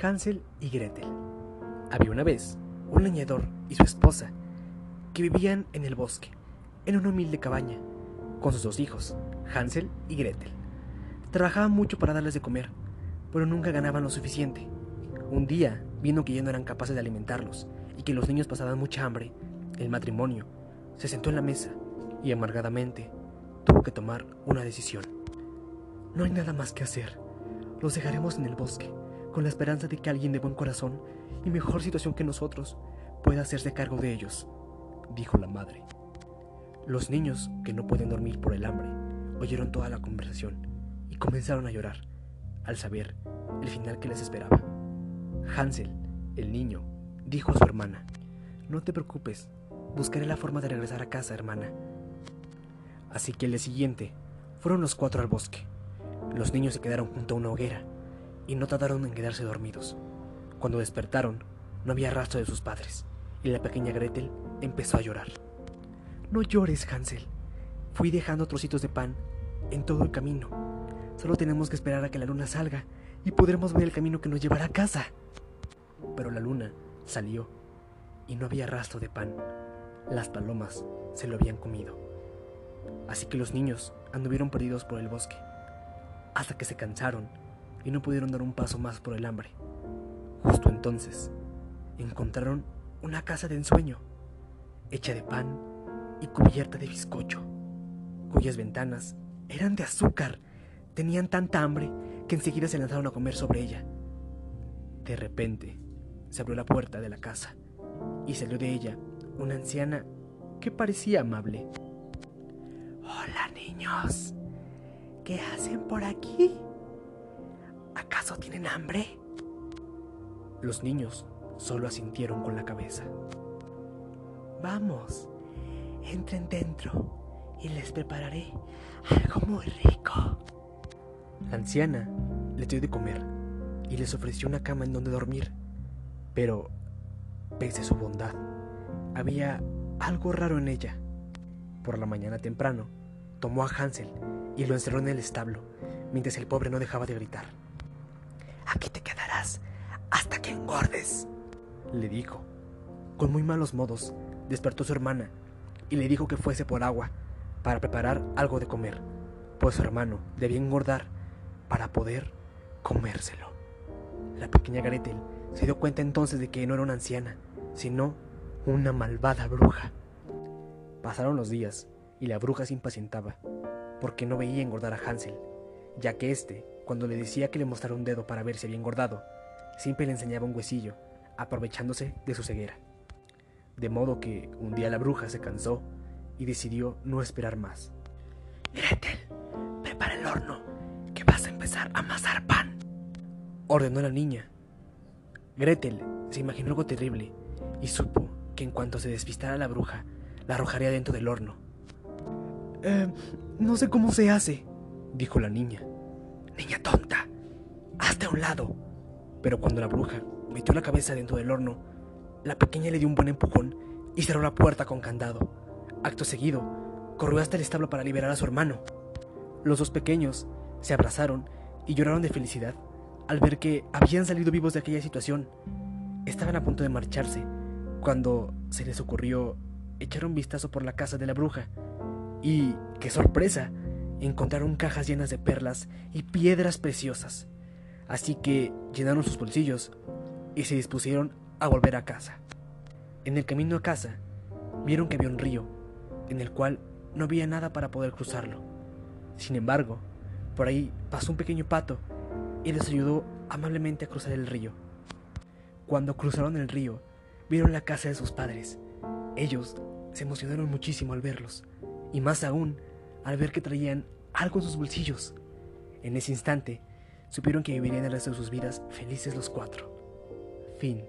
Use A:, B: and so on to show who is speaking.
A: Hansel y Gretel. Había una vez un leñador y su esposa que vivían en el bosque, en una humilde cabaña, con sus dos hijos, Hansel y Gretel. Trabajaban mucho para darles de comer, pero nunca ganaban lo suficiente. Un día, viendo que ya no eran capaces de alimentarlos y que los niños pasaban mucha hambre, el matrimonio se sentó en la mesa y amargadamente tuvo que tomar una decisión. No hay nada más que hacer. Los dejaremos en el bosque con la esperanza de que alguien de buen corazón y mejor situación que nosotros pueda hacerse cargo de ellos, dijo la madre. Los niños, que no pueden dormir por el hambre, oyeron toda la conversación y comenzaron a llorar al saber el final que les esperaba. Hansel, el niño, dijo a su hermana, No te preocupes, buscaré la forma de regresar a casa, hermana. Así que el día siguiente fueron los cuatro al bosque. Los niños se quedaron junto a una hoguera y no tardaron en quedarse dormidos. Cuando despertaron, no había rastro de sus padres, y la pequeña Gretel empezó a llorar. No llores, Hansel. Fui dejando trocitos de pan en todo el camino. Solo tenemos que esperar a que la luna salga y podremos ver el camino que nos llevará a casa. Pero la luna salió y no había rastro de pan. Las palomas se lo habían comido. Así que los niños anduvieron perdidos por el bosque, hasta que se cansaron y no pudieron dar un paso más por el hambre. Justo entonces, encontraron una casa de ensueño, hecha de pan y cubierta de bizcocho, cuyas ventanas eran de azúcar. Tenían tanta hambre que enseguida se lanzaron a comer sobre ella. De repente, se abrió la puerta de la casa y salió de ella una anciana que parecía amable.
B: Hola niños, ¿qué hacen por aquí? ¿Acaso tienen hambre?
A: Los niños solo asintieron con la cabeza.
B: Vamos, entren dentro y les prepararé algo muy rico.
A: La anciana les dio de comer y les ofreció una cama en donde dormir. Pero, pese a su bondad, había algo raro en ella. Por la mañana temprano, tomó a Hansel y lo encerró en el establo, mientras el pobre no dejaba de gritar.
B: Aquí te quedarás hasta que engordes,
A: le dijo. Con muy malos modos, despertó su hermana y le dijo que fuese por agua para preparar algo de comer, pues su hermano debía engordar para poder comérselo. La pequeña Gretel se dio cuenta entonces de que no era una anciana, sino una malvada bruja. Pasaron los días y la bruja se impacientaba, porque no veía engordar a Hansel, ya que éste, cuando le decía que le mostrara un dedo para ver si había engordado, siempre le enseñaba un huesillo, aprovechándose de su ceguera. De modo que un día la bruja se cansó y decidió no esperar más.
B: Gretel, prepara el horno, que vas a empezar a amasar pan.
A: Ordenó la niña. Gretel se imaginó algo terrible y supo que en cuanto se despistara la bruja, la arrojaría dentro del horno. Eh, no sé cómo se hace, dijo la niña.
B: Niña tonta, hazte a un lado.
A: Pero cuando la bruja metió la cabeza dentro del horno, la pequeña le dio un buen empujón y cerró la puerta con candado. Acto seguido, corrió hasta el establo para liberar a su hermano. Los dos pequeños se abrazaron y lloraron de felicidad al ver que habían salido vivos de aquella situación. Estaban a punto de marcharse cuando se les ocurrió echar un vistazo por la casa de la bruja y, qué sorpresa, encontraron cajas llenas de perlas y piedras preciosas. Así que llenaron sus bolsillos y se dispusieron a volver a casa. En el camino a casa, vieron que había un río, en el cual no había nada para poder cruzarlo. Sin embargo, por ahí pasó un pequeño pato y les ayudó amablemente a cruzar el río. Cuando cruzaron el río, vieron la casa de sus padres. Ellos se emocionaron muchísimo al verlos, y más aún al ver que traían algo en sus bolsillos. En ese instante, supieron que vivirían el resto de sus vidas felices los cuatro. Fin.